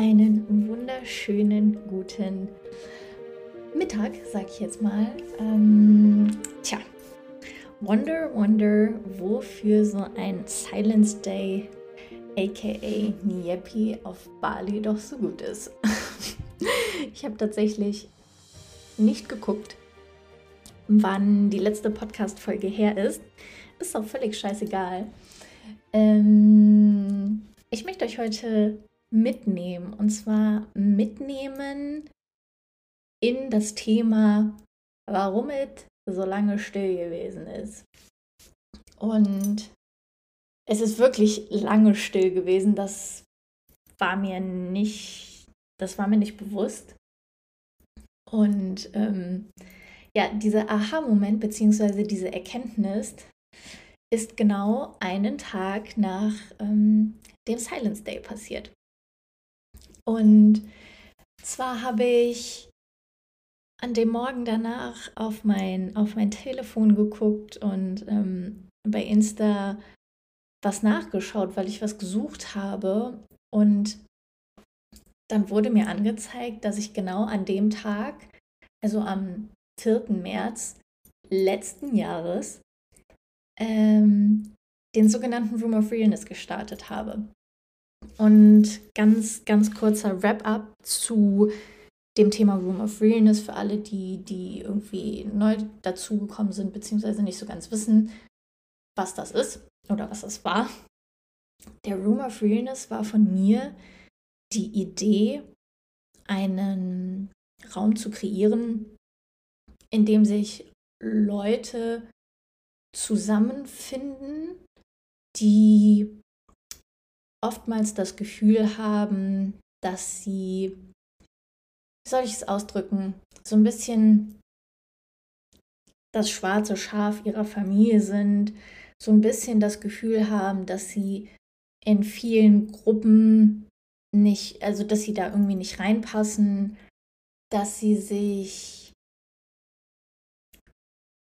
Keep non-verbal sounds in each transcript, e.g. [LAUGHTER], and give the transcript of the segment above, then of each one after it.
einen wunderschönen guten Mittag, sag ich jetzt mal. Ähm, tja, wonder, wonder, wofür so ein Silence Day, aka Niepi auf Bali doch so gut ist. [LAUGHS] ich habe tatsächlich nicht geguckt, wann die letzte Podcast-Folge her ist. Ist auch völlig scheißegal. Ähm, ich möchte euch heute mitnehmen. Und zwar mitnehmen in das Thema, warum es so lange still gewesen ist. Und es ist wirklich lange still gewesen. Das war mir nicht, das war mir nicht bewusst. Und ähm, ja, dieser Aha-Moment bzw. diese Erkenntnis ist genau einen Tag nach ähm, dem Silence Day passiert. Und zwar habe ich an dem Morgen danach auf mein, auf mein Telefon geguckt und ähm, bei Insta was nachgeschaut, weil ich was gesucht habe. Und dann wurde mir angezeigt, dass ich genau an dem Tag, also am 4. März letzten Jahres, ähm, den sogenannten Room of Realness gestartet habe. Und ganz, ganz kurzer Wrap-up zu dem Thema Room of Realness für alle, die, die irgendwie neu dazugekommen sind, beziehungsweise nicht so ganz wissen, was das ist oder was das war. Der Room of Realness war von mir die Idee, einen Raum zu kreieren, in dem sich Leute zusammenfinden, die oftmals das Gefühl haben, dass sie, wie soll ich es ausdrücken, so ein bisschen das schwarze Schaf ihrer Familie sind, so ein bisschen das Gefühl haben, dass sie in vielen Gruppen nicht, also dass sie da irgendwie nicht reinpassen, dass sie sich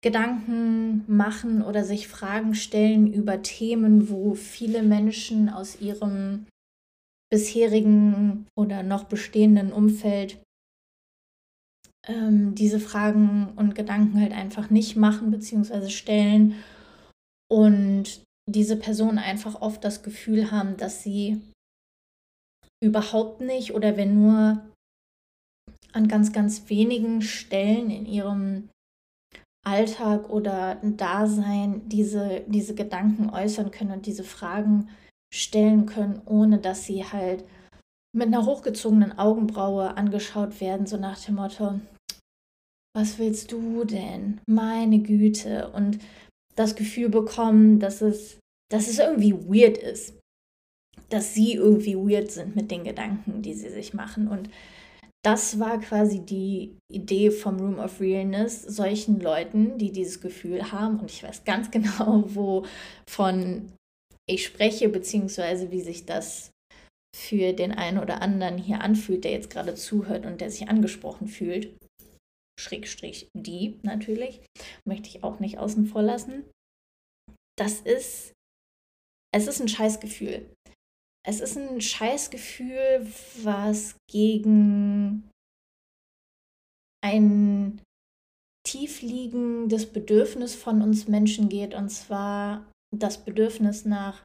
Gedanken machen oder sich Fragen stellen über Themen, wo viele Menschen aus ihrem bisherigen oder noch bestehenden Umfeld ähm, diese Fragen und Gedanken halt einfach nicht machen bzw. stellen und diese Personen einfach oft das Gefühl haben, dass sie überhaupt nicht oder wenn nur an ganz, ganz wenigen Stellen in ihrem Alltag oder Dasein diese, diese Gedanken äußern können und diese Fragen stellen können, ohne dass sie halt mit einer hochgezogenen Augenbraue angeschaut werden, so nach dem Motto, was willst du denn? Meine Güte. Und das Gefühl bekommen, dass es, dass es irgendwie weird ist. Dass sie irgendwie weird sind mit den Gedanken, die sie sich machen. Und das war quasi die Idee vom Room of Realness, solchen Leuten, die dieses Gefühl haben, und ich weiß ganz [LAUGHS] genau, wovon ich spreche, beziehungsweise wie sich das für den einen oder anderen hier anfühlt, der jetzt gerade zuhört und der sich angesprochen fühlt. Schrägstrich die natürlich, möchte ich auch nicht außen vor lassen. Das ist, es ist ein Scheißgefühl es ist ein Scheißgefühl, was gegen ein tiefliegendes Bedürfnis von uns Menschen geht, und zwar das Bedürfnis nach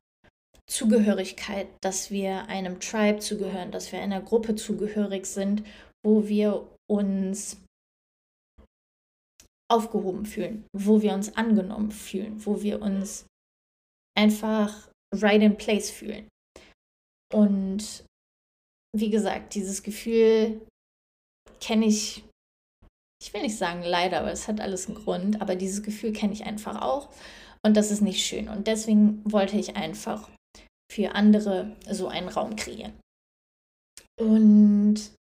Zugehörigkeit, dass wir einem Tribe zugehören, dass wir einer Gruppe zugehörig sind, wo wir uns aufgehoben fühlen, wo wir uns angenommen fühlen, wo wir uns einfach right in place fühlen. Und wie gesagt, dieses Gefühl kenne ich, ich will nicht sagen leider, aber es hat alles einen Grund, aber dieses Gefühl kenne ich einfach auch und das ist nicht schön. Und deswegen wollte ich einfach für andere so einen Raum kreieren. Und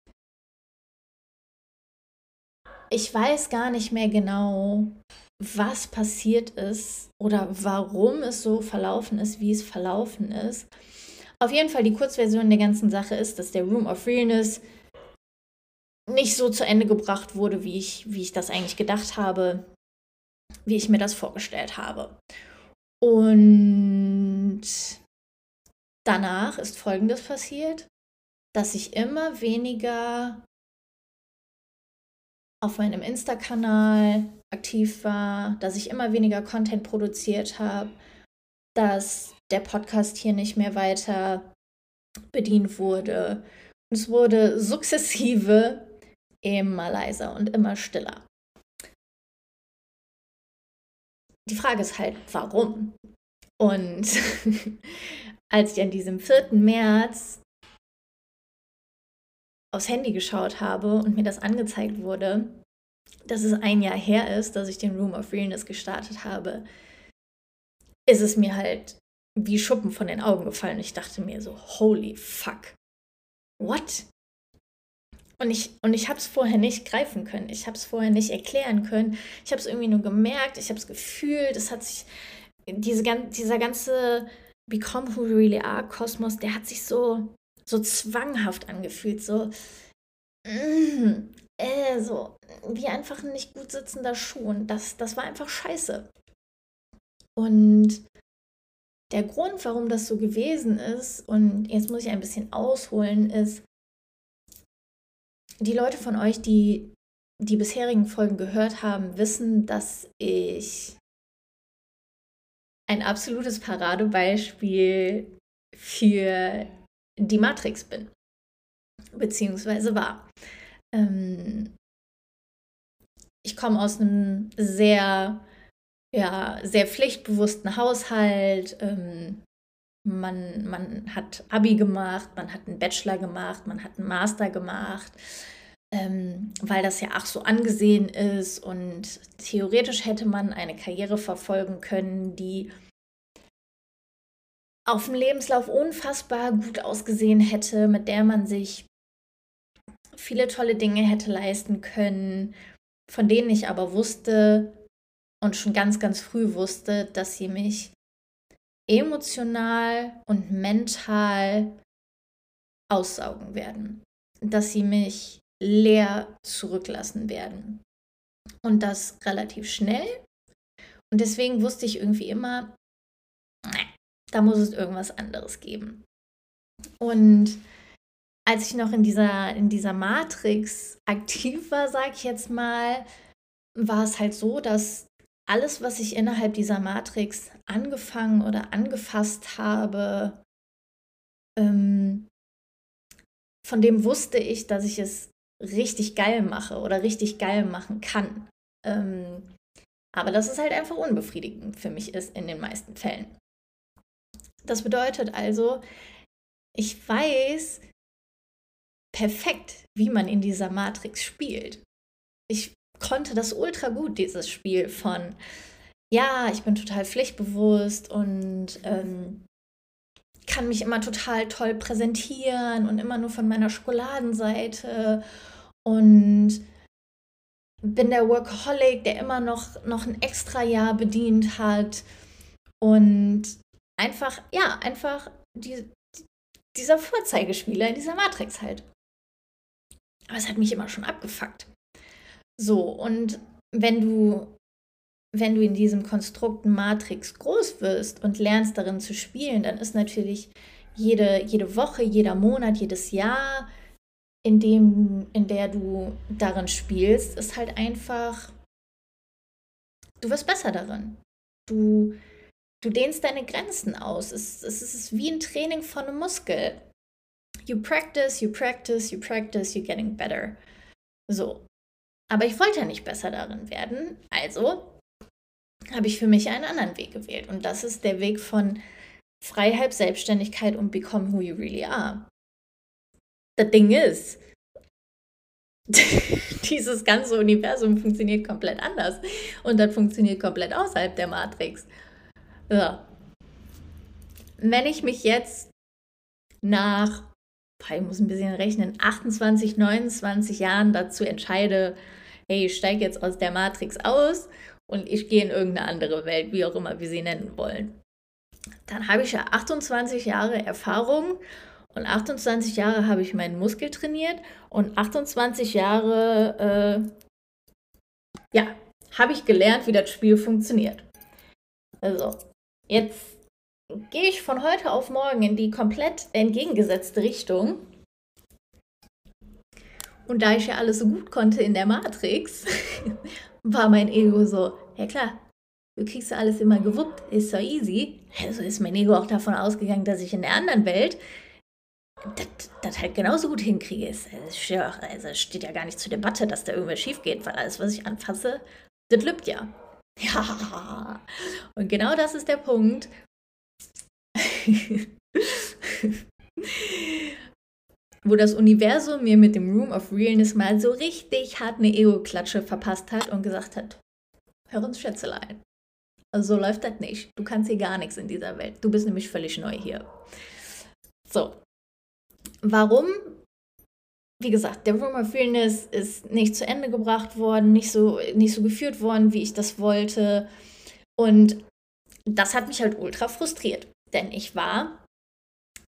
ich weiß gar nicht mehr genau, was passiert ist oder warum es so verlaufen ist, wie es verlaufen ist. Auf jeden Fall die Kurzversion der ganzen Sache ist, dass der Room of Realness nicht so zu Ende gebracht wurde, wie ich, wie ich das eigentlich gedacht habe, wie ich mir das vorgestellt habe. Und danach ist Folgendes passiert. dass ich immer weniger auf meinem Insta-Kanal aktiv war, dass ich immer weniger Content produziert habe, dass der Podcast hier nicht mehr weiter bedient wurde. Es wurde sukzessive immer leiser und immer stiller. Die Frage ist halt, warum? Und [LAUGHS] als ich an diesem 4. März aufs Handy geschaut habe und mir das angezeigt wurde, dass es ein Jahr her ist, dass ich den Room of Realness gestartet habe, ist es mir halt wie Schuppen von den Augen gefallen. Ich dachte mir so, holy fuck. What? Und ich, und ich habe es vorher nicht greifen können. Ich habe es vorher nicht erklären können. Ich habe es irgendwie nur gemerkt. Ich habe es gefühlt. Es hat sich, diese, dieser ganze Become Who We Really Are Kosmos, der hat sich so, so zwanghaft angefühlt. So, mm, äh, so wie einfach ein nicht gut sitzender Schuh. Und das, das war einfach scheiße. Und der Grund, warum das so gewesen ist, und jetzt muss ich ein bisschen ausholen, ist, die Leute von euch, die die bisherigen Folgen gehört haben, wissen, dass ich ein absolutes Paradebeispiel für die Matrix bin. Beziehungsweise war. Ähm, ich komme aus einem sehr, ja, sehr pflichtbewussten Haushalt. Ähm, man, man hat Abi gemacht, man hat einen Bachelor gemacht, man hat einen Master gemacht, ähm, weil das ja ach so angesehen ist und theoretisch hätte man eine Karriere verfolgen können, die auf dem Lebenslauf unfassbar gut ausgesehen hätte, mit der man sich viele tolle Dinge hätte leisten können, von denen ich aber wusste und schon ganz, ganz früh wusste, dass sie mich emotional und mental aussaugen werden, dass sie mich leer zurücklassen werden. Und das relativ schnell. Und deswegen wusste ich irgendwie immer, da muss es irgendwas anderes geben. Und als ich noch in dieser, in dieser Matrix aktiv war, sag ich jetzt mal, war es halt so, dass alles, was ich innerhalb dieser Matrix angefangen oder angefasst habe, ähm, von dem wusste ich, dass ich es richtig geil mache oder richtig geil machen kann. Ähm, aber dass es halt einfach unbefriedigend für mich ist in den meisten Fällen. Das bedeutet also, ich weiß perfekt, wie man in dieser Matrix spielt. Ich konnte das ultra gut, dieses Spiel von, ja, ich bin total pflichtbewusst und ähm, kann mich immer total toll präsentieren und immer nur von meiner Schokoladenseite und bin der Workaholic, der immer noch, noch ein extra Jahr bedient hat und einfach, ja, einfach die, dieser Vorzeigespieler in dieser Matrix halt. Aber es hat mich immer schon abgefuckt. So, und wenn du, wenn du in diesem Konstrukt Matrix groß wirst und lernst darin zu spielen, dann ist natürlich jede, jede Woche, jeder Monat, jedes Jahr, in, dem, in der du darin spielst, ist halt einfach, du wirst besser darin. Du, du dehnst deine Grenzen aus. Es, es ist wie ein Training von einem Muskel. You practice, you practice, you practice, you're getting better. So, aber ich wollte ja nicht besser darin werden, also habe ich für mich einen anderen Weg gewählt. Und das ist der Weg von Freiheit, Selbstständigkeit und Become Who You Really Are. Das Ding ist, dieses ganze Universum funktioniert komplett anders. Und das funktioniert komplett außerhalb der Matrix. So. Wenn ich mich jetzt nach, ich muss ein bisschen rechnen, 28, 29 Jahren dazu entscheide, hey, ich steige jetzt aus der Matrix aus und ich gehe in irgendeine andere Welt, wie auch immer wir sie nennen wollen. Dann habe ich ja 28 Jahre Erfahrung und 28 Jahre habe ich meinen Muskel trainiert und 28 Jahre, äh, ja, habe ich gelernt, wie das Spiel funktioniert. Also, jetzt gehe ich von heute auf morgen in die komplett entgegengesetzte Richtung Und da ich ja alles so gut konnte in der Matrix, [LAUGHS] war mein Ego so, ja klar, du kriegst ja alles immer gewuppt, ist so easy. Also ist mein Ego auch davon ausgegangen, dass ich in der anderen Welt das, halt genauso gut hinkriege. Es, also steht ja gar nicht zur Debatte, dass da irgendwas schief geht, weil alles, was ich anfasse, das lübt ja. Ja. [LAUGHS] Und genau das ist der Punkt. [LAUGHS] wo das Universum mir mit dem Room of Realness mal so richtig hart eine Ego-Klatsche verpasst hat und gesagt hat, hör uns Schätzelein. Also so läuft das nicht. Du kannst hier gar nichts in dieser Welt. Du bist nämlich völlig neu hier. So. Warum? Wie gesagt, der Room of Realness ist nicht zu Ende gebracht worden, nicht so, nicht so geführt worden, wie ich das wollte. Und das hat mich halt ultra frustriert. Denn ich war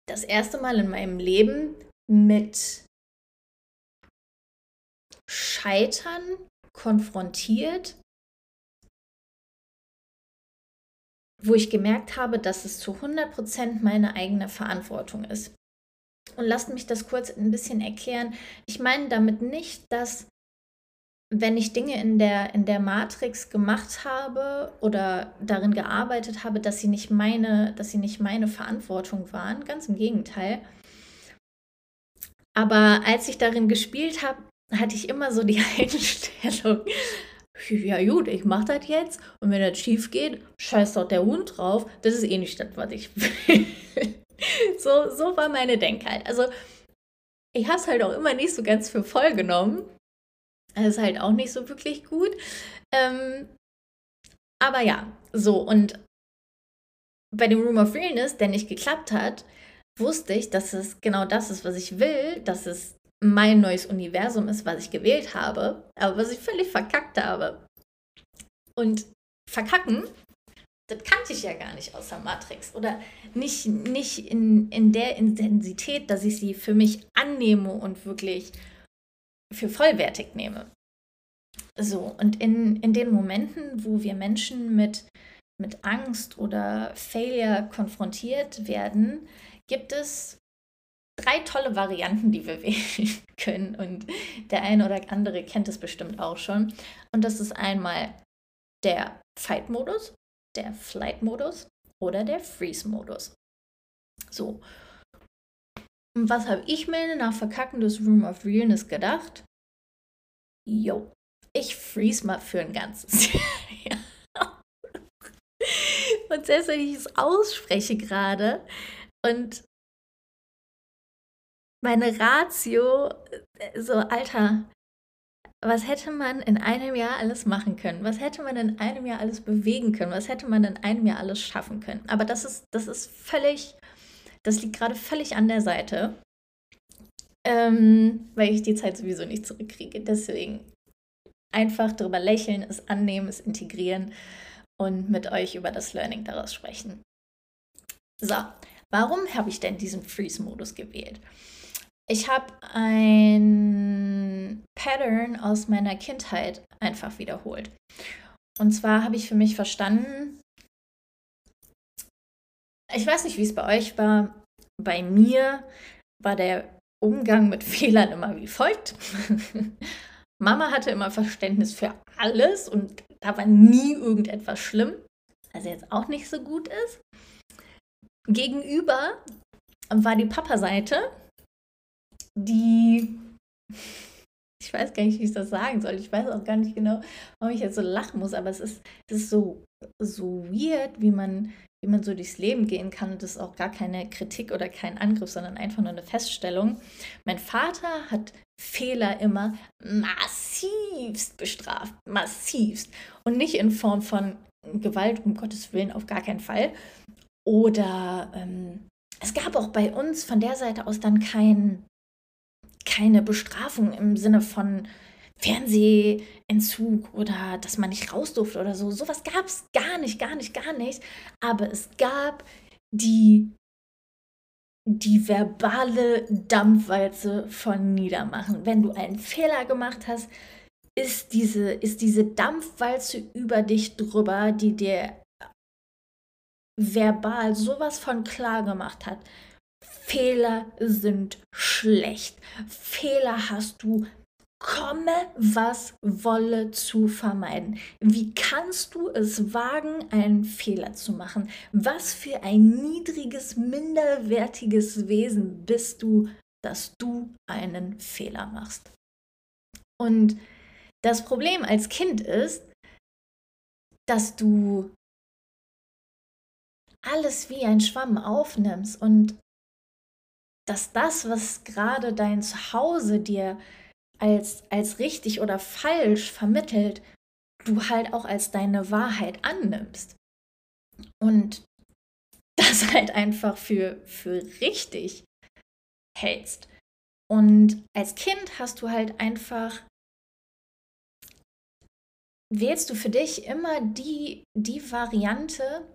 das erste Mal in meinem Leben mit Scheitern konfrontiert, wo ich gemerkt habe, dass es zu 100% meine eigene Verantwortung ist. Und lasst mich das kurz ein bisschen erklären. Ich meine damit nicht, dass wenn ich Dinge in der, in der Matrix gemacht habe oder darin gearbeitet habe, dass sie nicht meine, dass sie nicht meine Verantwortung waren. Ganz im Gegenteil. Aber als ich darin gespielt habe, hatte ich immer so die [LAUGHS] Einstellung, ja gut, ich mache das jetzt und wenn das schief geht, scheiß doch der Hund drauf. Das ist eh nicht das, was ich will. [LAUGHS] so, so war meine Denkheit. Also ich habe es halt auch immer nicht so ganz für voll genommen. Das ist halt auch nicht so wirklich gut. Ähm, aber ja, so und bei dem Room of Realness, der nicht geklappt hat, wusste ich, dass es genau das ist, was ich will, dass es mein neues Universum ist, was ich gewählt habe, aber was ich völlig verkackt habe. Und verkacken, das kannte ich ja gar nicht außer Matrix. Oder nicht, nicht in, in der Intensität, dass ich sie für mich annehme und wirklich für vollwertig nehme. So, und in, in den Momenten, wo wir Menschen mit, mit Angst oder Failure konfrontiert werden, gibt es drei tolle Varianten, die wir [LAUGHS] wählen können. Und der eine oder andere kennt es bestimmt auch schon. Und das ist einmal der Fight-Modus, der Flight-Modus oder der Freeze-Modus. So. Und was habe ich mir nach Verkacken des Room of Realness gedacht? Jo, ich freeze mal für ein ganzes [LAUGHS] Jahr. Und selbst wenn ich es ausspreche gerade, und meine Ratio, äh, so, Alter, was hätte man in einem Jahr alles machen können? Was hätte man in einem Jahr alles bewegen können? Was hätte man in einem Jahr alles schaffen können? Aber das ist, das ist völlig, das liegt gerade völlig an der Seite, ähm, weil ich die Zeit sowieso nicht zurückkriege. Deswegen einfach darüber lächeln, es annehmen, es integrieren und mit euch über das Learning daraus sprechen. So, Warum habe ich denn diesen Freeze-Modus gewählt? Ich habe ein Pattern aus meiner Kindheit einfach wiederholt. Und zwar habe ich für mich verstanden, ich weiß nicht, wie es bei euch war. Bei mir war der Umgang mit Fehlern immer wie folgt. [LAUGHS] Mama hatte immer Verständnis für alles und da war nie irgendetwas schlimm, also jetzt auch nicht so gut ist. Gegenüber war die Papa-Seite, die, ich weiß gar nicht, wie ich das sagen soll. Ich weiß auch gar nicht genau, warum ich jetzt so lachen muss, aber es ist, es ist so, so weird, wie man, wie man so durchs Leben gehen kann. das ist auch gar keine Kritik oder kein Angriff, sondern einfach nur eine Feststellung. Mein Vater hat Fehler immer massivst bestraft, massivst. Und nicht in Form von Gewalt, um Gottes Willen, auf gar keinen Fall, oder ähm, es gab auch bei uns von der Seite aus dann kein, keine Bestrafung im Sinne von Fernsehentzug oder dass man nicht raus durfte oder so. Sowas gab es gar nicht, gar nicht, gar nicht. Aber es gab die, die verbale Dampfwalze von Niedermachen. Wenn du einen Fehler gemacht hast, ist diese, ist diese Dampfwalze über dich drüber, die dir verbal sowas von klar gemacht hat. Fehler sind schlecht. Fehler hast du komme, was wolle zu vermeiden. Wie kannst du es wagen, einen Fehler zu machen? Was für ein niedriges, minderwertiges Wesen bist du, dass du einen Fehler machst? Und das Problem als Kind ist, dass du alles wie ein Schwamm aufnimmst und dass das, was gerade dein Zuhause dir als, als richtig oder falsch vermittelt, du halt auch als deine Wahrheit annimmst. Und [LAUGHS] das halt einfach für, für richtig hältst. Und als Kind hast du halt einfach, wählst du für dich immer die, die Variante,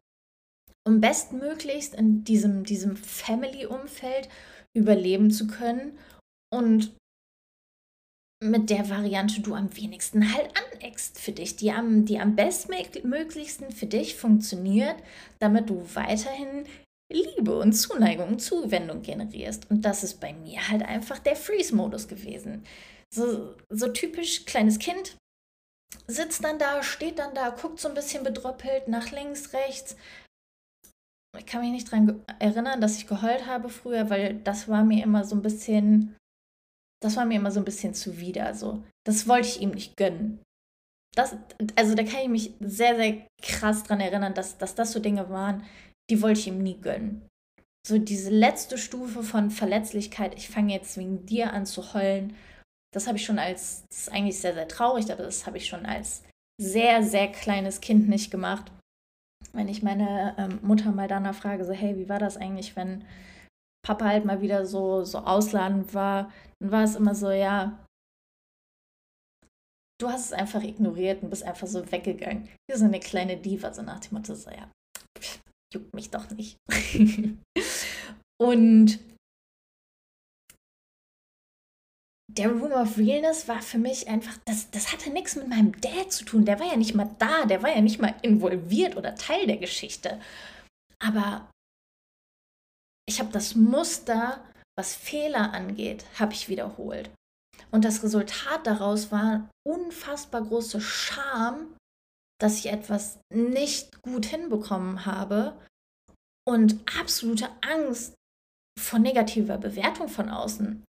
um bestmöglichst in diesem, diesem Family-Umfeld überleben zu können und mit der Variante du am wenigsten halt aneckst für dich, die am, die am bestmöglichsten für dich funktioniert, damit du weiterhin Liebe und Zuneigung und Zuwendung generierst. Und das ist bei mir halt einfach der Freeze-Modus gewesen. So, so typisch kleines Kind sitzt dann da, steht dann da, guckt so ein bisschen bedröppelt nach links, rechts. Ich kann mich nicht daran erinnern, dass ich geheult habe früher, weil das war mir immer so ein bisschen das war mir immer so ein bisschen zuwider. So. Das wollte ich ihm nicht gönnen. Das, also da kann ich mich sehr, sehr krass dran erinnern, dass, dass das so Dinge waren, die wollte ich ihm nie gönnen. So diese letzte Stufe von Verletzlichkeit, ich fange jetzt wegen dir an zu heulen, das habe ich schon als, das ist eigentlich sehr, sehr traurig, aber das habe ich schon als sehr, sehr kleines Kind nicht gemacht. Wenn ich meine ähm, Mutter mal danach frage, so, hey, wie war das eigentlich, wenn Papa halt mal wieder so, so ausladend war, dann war es immer so, ja, du hast es einfach ignoriert und bist einfach so weggegangen. Wie so eine kleine Diva, so nach dem Motto, so, ja, juckt mich doch nicht. [LAUGHS] und der Room of Realness war für mich einfach, das, das hatte nichts mit meinem Dad zu tun. Der war ja nicht mal da, der war ja nicht mal involviert oder Teil der Geschichte. Aber ich habe das Muster, was Fehler angeht, habe ich wiederholt. Und das Resultat daraus war unfassbar große Scham, dass ich etwas nicht gut hinbekommen habe und absolute Angst vor negativer Bewertung von außen.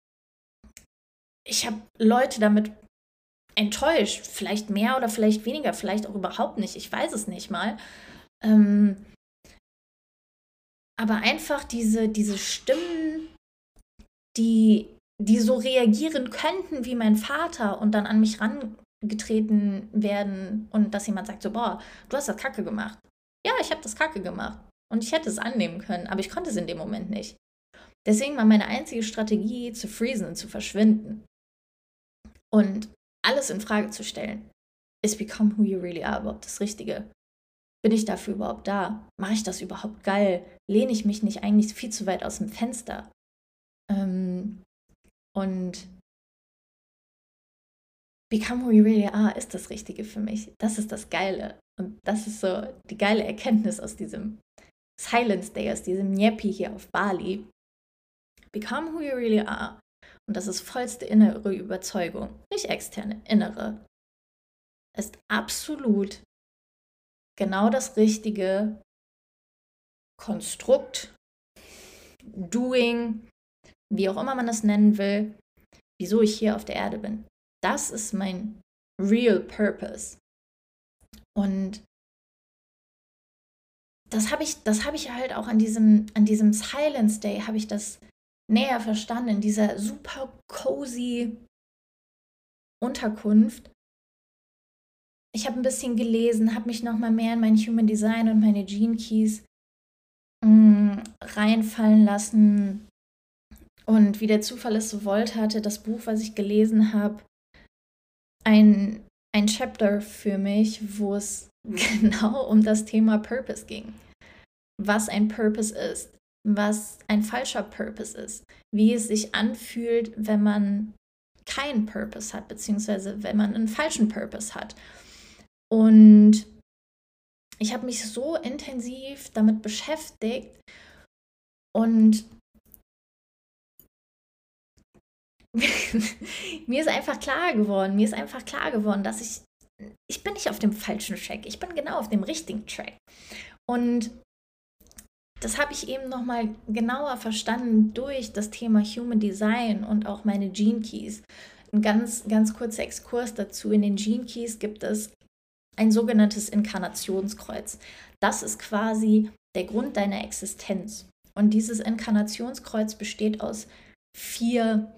Ich habe Leute damit enttäuscht, vielleicht mehr oder vielleicht weniger, vielleicht auch überhaupt nicht, ich weiß es nicht mal. Ähm, aber einfach diese, diese Stimmen, die, die so reagieren könnten wie mein Vater und dann an mich rangetreten werden und dass jemand sagt so, boah, du hast das Kacke gemacht. Ja, ich habe das Kacke gemacht und ich hätte es annehmen können, aber ich konnte es in dem Moment nicht. Deswegen war meine einzige Strategie zu freezen und zu verschwinden und alles in Frage zu stellen. Ist Become Who You Really Are überhaupt das Richtige? Bin ich dafür überhaupt da? Mache ich das überhaupt geil? Lehne ich mich nicht eigentlich viel zu weit aus dem Fenster? Ähm, und Become Who You Really Are ist das Richtige für mich. Das ist das Geile. Und das ist so die geile Erkenntnis aus diesem Silence Day, aus diesem Nyepi hier auf Bali. Become Who You Really Are. Und das ist vollste innere Überzeugung, nicht externe, innere. Ist absolut genau das richtige Konstrukt, Doing, wie auch immer man das nennen will, wieso ich hier auf der Erde bin. Das ist mein real purpose. Und das habe ich, das ich halt auch an diesem, an diesem Silence Day, habe ich das näher verstanden, in dieser super cozy Unterkunft, ich habe ein bisschen gelesen, habe mich nochmal mehr in mein Human Design und meine Gene Keys mh, mm, reinfallen lassen. Und wie der Zufall es so wollte, hatte das Buch, was ich gelesen habe, ein, ein Chapter für mich, wo es [LAUGHS] genau um das Thema Purpose ging. Was ein Purpose ist, was ein falscher Purpose ist, wie es sich anfühlt, wenn man keinen Purpose hat, beziehungsweise wenn man einen falschen Purpose hat. Und ich habe mich so intensiv damit beschäftigt und [LAUGHS] mir ist einfach klar geworden, mir ist einfach klar geworden, dass ich, ich bin nicht auf dem falschen Track, ich bin genau auf dem richtigen Track. Und das habe ich eben nochmal genauer verstanden durch das Thema Human Design und auch meine Gene Keys. Ein ganz, ganz kurzer Exkurs dazu. In den Gene Keys gibt es ein sogenanntes Inkarnationskreuz. Das ist quasi der Grund deiner Existenz. Und dieses Inkarnationskreuz besteht aus vier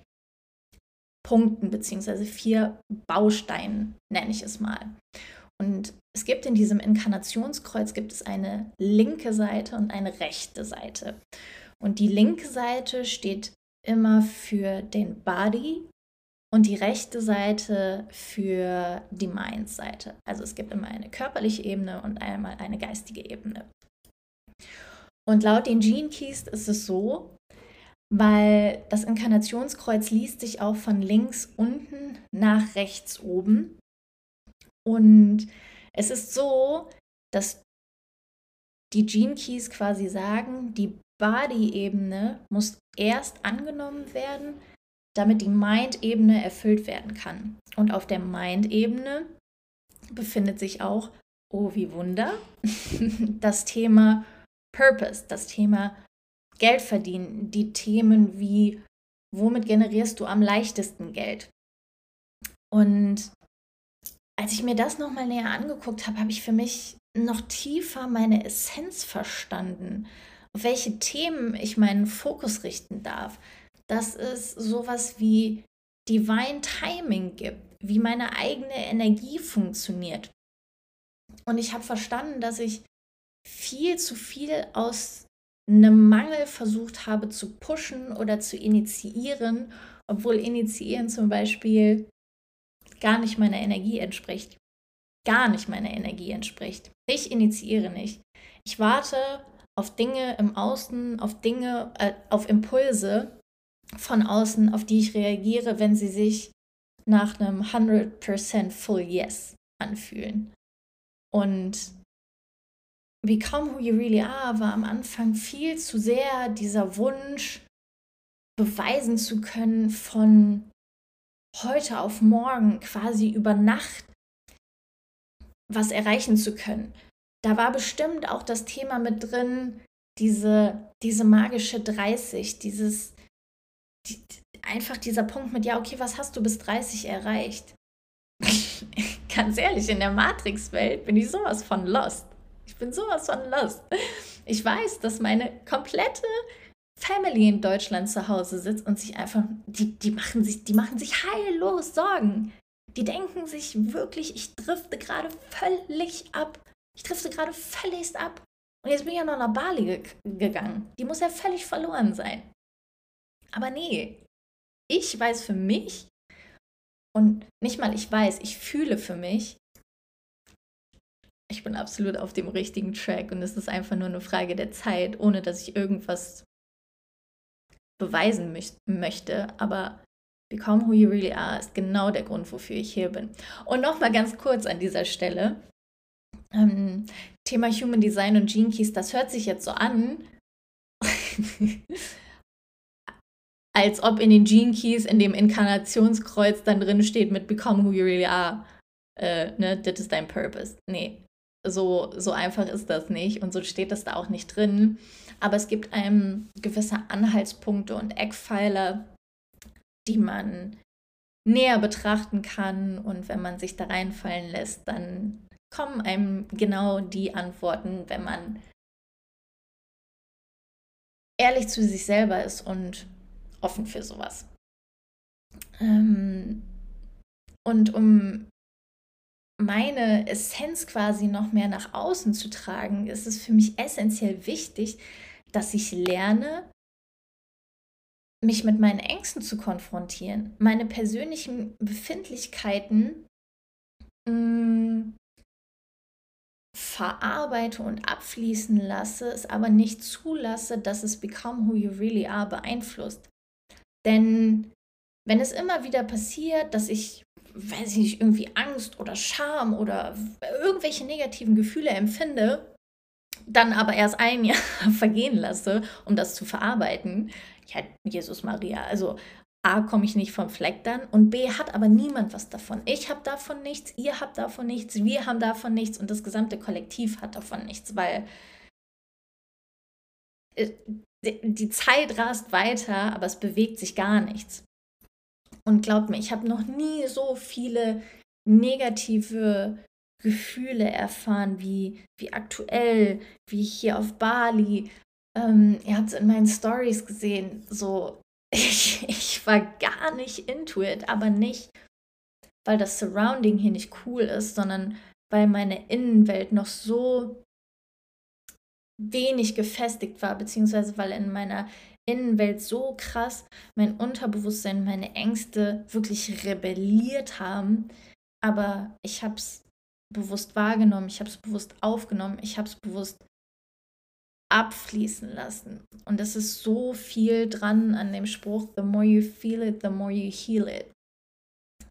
Punkten beziehungsweise vier Bausteinen, nenne ich es mal. Und es gibt in diesem Inkarnationskreuz gibt es eine linke Seite und eine rechte Seite. Und die linke Seite steht immer für den Body und die rechte Seite für die Mind-Seite. Also es gibt immer eine körperliche Ebene und einmal eine geistige Ebene. Und laut den Gene Keys ist es so, weil das Inkarnationskreuz liest sich auch von links unten nach rechts oben. Und es ist so, dass die Gene Keys quasi sagen, die Body-Ebene muss erst angenommen werden, damit die Mind-Ebene erfüllt werden kann. Und auf der Mind-Ebene befindet sich auch, oh wie Wunder, [LAUGHS] das Thema Purpose, das Thema Geld verdienen, die Themen wie, womit generierst du am leichtesten Geld? Und als ich mir das nochmal näher angeguckt habe, habe ich für mich noch tiefer meine Essenz verstanden, auf welche Themen ich meinen Fokus richten darf. Dass es sowas wie Divine Timing gibt, wie meine eigene Energie funktioniert. Und ich habe verstanden, dass ich viel zu viel aus einem Mangel versucht habe zu pushen oder zu initiieren, obwohl initiieren zum Beispiel gar nicht meiner Energie entspricht. Gar nicht meiner Energie entspricht. Ich initiiere nicht. Ich warte auf Dinge im Außen, auf Dinge, äh, auf Impulse von außen, auf die ich reagiere, wenn sie sich nach einem 100% Full Yes anfühlen. Und Become Who You Really Are war am Anfang viel zu sehr dieser Wunsch, beweisen zu können von heute auf morgen, quasi über Nacht, was erreichen zu können. Da war bestimmt auch das Thema mit drin, diese, diese magische 30, dieses, die, einfach dieser Punkt mit, ja, okay, was hast du bis 30 erreicht? [LAUGHS] Ganz ehrlich, in der Matrix-Welt bin ich sowas von lost. Ich bin sowas von lost. Ich weiß, dass meine komplette Family in Deutschland zu Hause sitzt und sich einfach, die, die, machen, sich, die machen sich heillos Sorgen. Die denken sich wirklich, ich drifte gerade völlig ab. Ich drifte gerade völligst ab. Und jetzt bin ich ja noch nach Bali ge gegangen. Die muss ja völlig verloren sein. Aber nee, ich weiß für mich und nicht mal ich weiß, ich fühle für mich, ich bin absolut auf dem richtigen Track und es ist einfach nur eine Frage der Zeit, ohne dass ich irgendwas beweisen möcht möchte. Aber Become Who You Really Are ist genau der Grund, wofür ich hier bin. Und nochmal ganz kurz an dieser Stelle. Ähm, Thema Human Design und Gene Keys, das hört sich jetzt so an, [LAUGHS] als ob in den Gene Keys in dem Inkarnationskreuz dann drin steht mit Become Who You Really Are. Äh, ne, das ist dein Purpose. Nee, so, so einfach ist das nicht und so steht das da auch nicht drin. Aber es gibt einem gewisse Anhaltspunkte und Eckpfeiler, die man näher betrachten kann. Und wenn man sich da reinfallen lässt, dann kommen einem genau die Antworten, wenn man ehrlich zu sich selber ist und offen für sowas. Ähm, und um meine Essenz quasi noch mehr nach außen zu tragen, ist es für mich essentiell wichtig, dass ich lerne, mich mit meinen Ängsten zu konfrontieren, meine persönlichen Befindlichkeiten mh, mm, verarbeite und abfließen lasse, es aber nicht zulasse, dass es Become Who You Really Are beeinflusst. Denn wenn es immer wieder passiert, dass ich weiß ich nicht, irgendwie Angst oder Scham oder irgendwelche negativen Gefühle empfinde, dann aber erst ein Jahr [LAUGHS] vergehen lasse, um das zu verarbeiten. Ja, Jesus Maria, also A, komme ich nicht vom Fleck dann und B, hat aber niemand was davon. Ich habe davon nichts, ihr habt davon nichts, wir haben davon nichts und das gesamte Kollektiv hat davon nichts, weil äh, die Zeit rast weiter, aber es bewegt sich gar nichts. Und glaubt mir, ich habe noch nie so viele negative Gefühle erfahren, wie, wie aktuell, wie hier auf Bali. Ähm, ihr habt es in meinen Stories gesehen, so [LAUGHS] ich, ich war gar nicht into it, aber nicht, weil das Surrounding hier nicht cool ist, sondern weil meine Innenwelt noch so wenig gefestigt war, beziehungsweise weil in meiner Innenwelt so krass mein Unterbewusstsein, meine Ängste wirklich rebelliert haben. Aber ich habe es bewusst wahrgenommen, ich habe es bewusst aufgenommen, ich habe es bewusst abfließen lassen. Und es ist so viel dran an dem Spruch, the more you feel it, the more you heal it.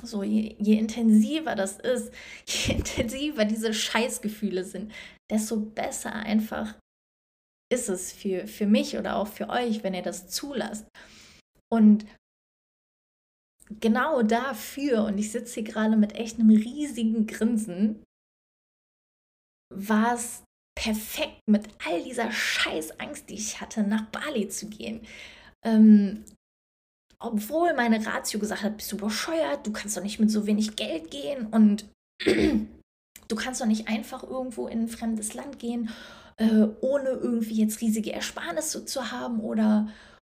So, je, je intensiver das ist, [LAUGHS] je intensiver diese Scheißgefühle sind, desto besser einfach ist es für, für mich oder auch für euch, wenn ihr das zulasst. Und genau dafür, und ich sitze hier gerade mit echt einem riesigen Grinsen, war es perfekt mit all dieser Scheißangst, die ich hatte, nach Bali zu gehen. Ähm, obwohl meine Ratio gesagt hat, bist du bescheuert, du kannst doch nicht mit so wenig Geld gehen und [CLEARS THROAT] du kannst doch nicht einfach irgendwo in ein fremdes Land gehen, äh, ohne irgendwie jetzt riesige Ersparnisse zu haben oder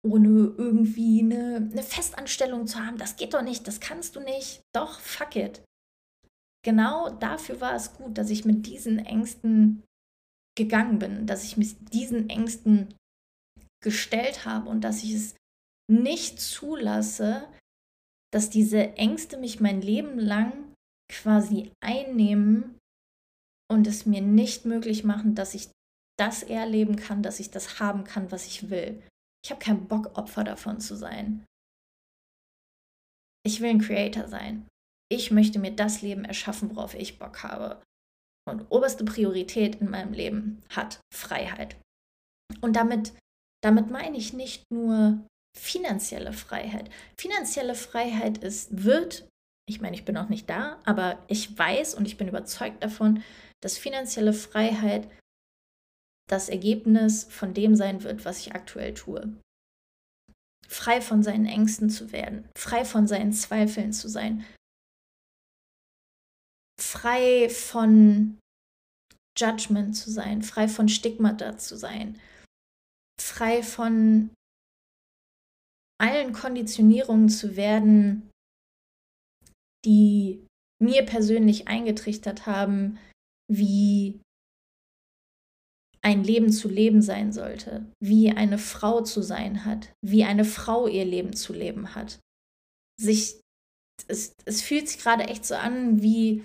ohne irgendwie eine, eine Festanstellung zu haben. Das geht doch nicht, das kannst du nicht. Doch, fuck it. Genau dafür war es gut, dass ich mit diesen Ängsten gegangen bin, dass ich mich diesen Ängsten gestellt habe und dass ich es nicht zulasse, dass diese Ängste mich mein Leben lang quasi einnehmen und es mir nicht möglich machen, dass ich das erleben kann, dass ich das haben kann, was ich will. Ich habe keinen Bock, Opfer davon zu sein. Ich will ein Creator sein. Ich möchte mir das Leben erschaffen, worauf ich Bock habe und oberste Priorität in meinem Leben hat Freiheit. Und damit, damit meine ich nicht nur finanzielle Freiheit. Finanzielle Freiheit ist, wird, ich meine, ich bin noch nicht da, aber ich weiß und ich bin überzeugt davon, dass finanzielle Freiheit das Ergebnis von dem sein wird, was ich aktuell tue. Frei von seinen Ängsten zu werden, frei von seinen Zweifeln zu sein, frei von Judgment zu sein, frei von Stigmata zu sein, frei von allen Konditionierungen zu werden, die mir persönlich eingetrichtert haben, wie ein Leben zu leben sein sollte, wie eine Frau zu sein hat, wie eine Frau ihr Leben zu leben hat. Sich, es, es fühlt sich gerade echt so an, wie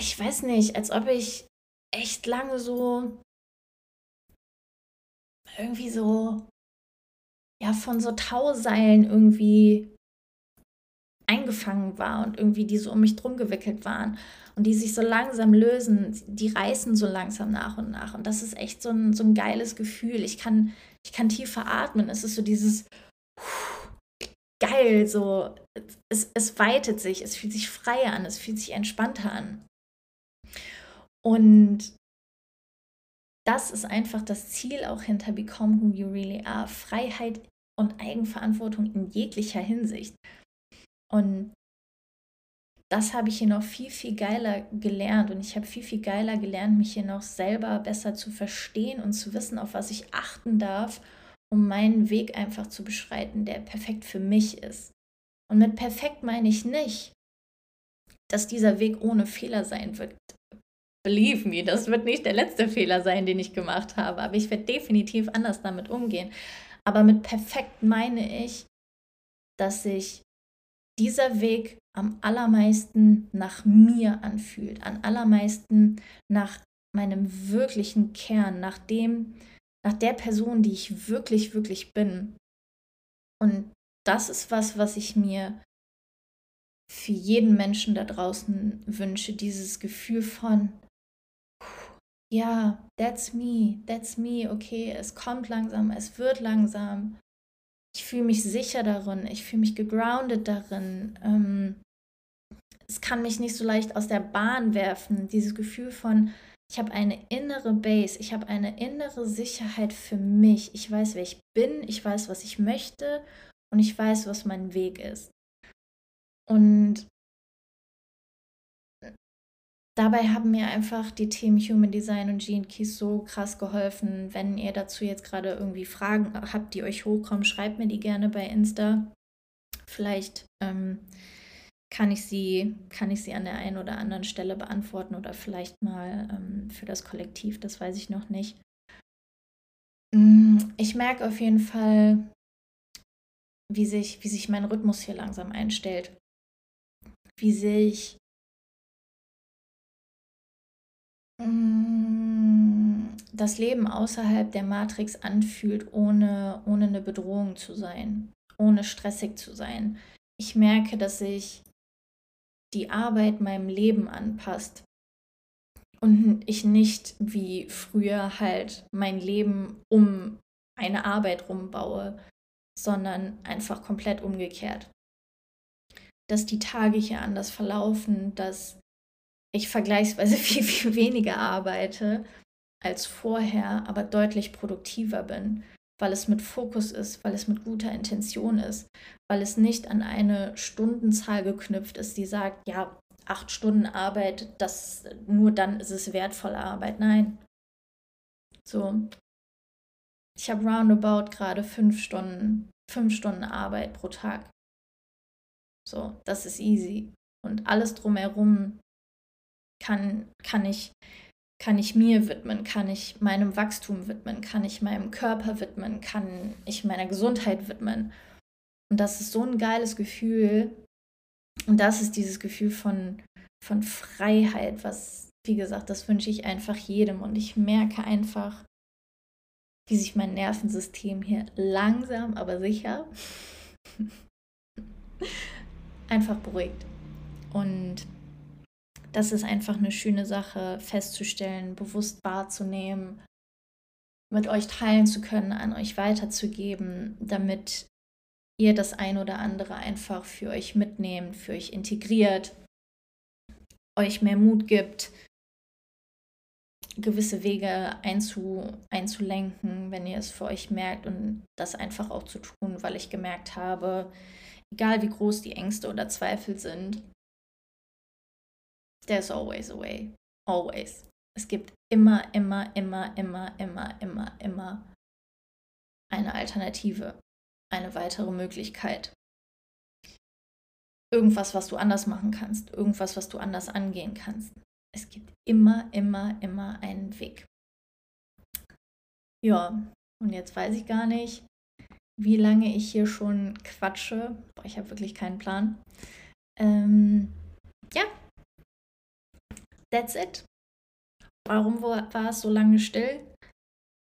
ich weiß nicht, als ob ich echt lange so irgendwie so ja von so Tauseilen irgendwie eingefangen war und irgendwie die so um mich drum gewickelt waren und die sich so langsam lösen, die reißen so langsam nach und nach und das ist echt so ein, so ein geiles Gefühl. Ich kann, ich kann tiefer atmen. Es ist so dieses geil, so es, es weitet sich, es fühlt sich freier an, es fühlt sich entspannter an. Und das ist einfach das Ziel auch hinter Become Who You Really Are. Freiheit und Eigenverantwortung in jeglicher Hinsicht. Und das habe ich hier noch viel, viel geiler gelernt. Und ich habe viel, viel geiler gelernt, mich hier noch selber besser zu verstehen und zu wissen, auf was ich achten darf, um meinen Weg einfach zu beschreiten, der perfekt für mich ist. Und mit perfekt meine ich nicht, dass dieser Weg ohne Fehler sein wird. Believe me, das wird nicht der letzte Fehler sein, den ich gemacht habe, aber ich werde definitiv anders damit umgehen. Aber mit perfekt meine ich, dass sich dieser Weg am allermeisten nach mir anfühlt, am allermeisten nach meinem wirklichen Kern, nach dem, nach der Person, die ich wirklich, wirklich bin. Und das ist was, was ich mir für jeden Menschen da draußen wünsche, dieses Gefühl von, ja, that's me, that's me, okay, es kommt langsam, es wird langsam. ich fühle mich sicher darin, ich fühle mich gegroundet darin. Ähm, es kann mich nicht so leicht aus der Bahn werfen. Dieses Gefühl von, ich habe eine innere Base, ich habe eine innere Sicherheit für mich. Ich weiß, wer ich bin, ich weiß, was ich möchte und ich weiß, was mein Weg ist. Und dabei haben mir einfach die Themen Human Design und Gene Keys so krass geholfen. Wenn ihr dazu jetzt gerade irgendwie Fragen habt, die euch hochkommen, schreibt mir die gerne bei Insta. Vielleicht ähm, kann ich sie, kann ich sie an der einen oder anderen Stelle beantworten oder vielleicht mal ähm, für das Kollektiv, das weiß ich noch nicht. Mm, ich merke auf jeden Fall, wie sich, wie sich mein Rhythmus hier langsam einstellt. Wie sich das Leben außerhalb der Matrix anfühlt, ohne, ohne eine Bedrohung zu sein, ohne stressig zu sein. Ich merke, dass ich die Arbeit meinem Leben anpasst und ich nicht wie früher halt mein Leben um eine Arbeit rumbaue, sondern einfach komplett umgekehrt. Dass die Tage hier anders verlaufen, dass ich vergleichsweise [LAUGHS] viel, viel weniger arbeite als vorher, aber deutlich produktiver bin, weil es mit Fokus ist, weil es mit guter Intention ist, weil es nicht an eine Stundenzahl geknüpft ist, die sagt, ja, acht Stunden Arbeit, das nur dann ist es wertvolle Arbeit. Nein. So. Ich habe roundabout gerade fünf Stunden, fünf Stunden Arbeit pro Tag. So, das ist easy. Und alles drumherum kann, kann ich kann ich mir widmen, kann ich meinem Wachstum widmen, kann ich meinem Körper widmen, kann ich meiner Gesundheit widmen. Und das ist so ein geiles Gefühl. Und das ist dieses Gefühl von, von Freiheit, was, wie gesagt, das wünsche ich einfach jedem. Und ich merke einfach, wie sich mein Nervensystem hier langsam, aber sicher [LAUGHS] einfach beruhigt. Und das ist einfach eine schöne Sache festzustellen, bewusst wahrzunehmen, mit euch teilen zu können, an euch weiterzugeben, damit ihr das ein oder andere einfach für euch mitnehmt, für euch integriert, euch mehr Mut gibt, gewisse Wege einzu, einzulenken, wenn ihr es für euch merkt und das einfach auch zu tun, weil ich gemerkt habe, egal wie groß die Ängste oder Zweifel sind, there's always a way. Always. Es gibt immer, immer, immer, immer, immer, immer, immer eine Alternative, eine weitere Möglichkeit. Irgendwas, was du anders machen kannst, irgendwas, was du anders angehen kannst. Es gibt immer, immer, immer einen Weg. Ja, und jetzt weiß ich gar nicht, wie lange ich hier schon quatsche. Boah, ich habe wirklich keinen Plan. Ähm, ja, That's it. Warum war, es so lange still?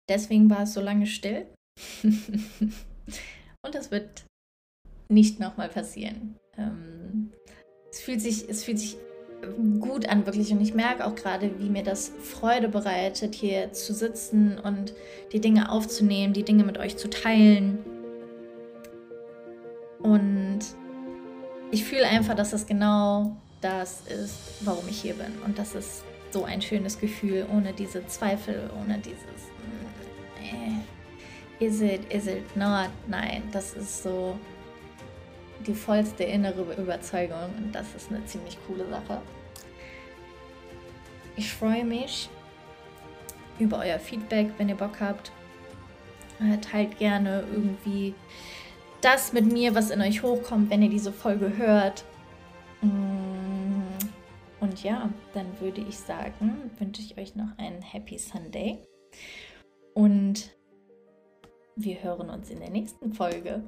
Deswegen war es so lange still. [LAUGHS] Und das wird nicht nochmal passieren. Ähm, es, fühlt sich, es fühlt sich gut an, wirklich. Und ich merke auch gerade, wie mir das Freude bereitet, hier zu sitzen und die Dinge aufzunehmen, die Dinge mit euch zu teilen. Und ich fühle einfach, dass das genau das ist, warum ich hier bin. Und das ist so ein schönes Gefühl, ohne diese Zweifel, ohne dieses äh, is it, is it not? Nein, das ist so die vollste innere Überzeugung und das ist eine ziemlich coole Sache. Ich freue mich über euer Feedback, wenn ihr Bock habt. Äh, teilt gerne irgendwie das mit mir, was in euch hochkommt, wenn ihr diese Folge hört. Mm, und ja, dann würde ich sagen, wünsche ich euch noch einen Happy Sunday. Und wir hören uns in der nächsten Folge.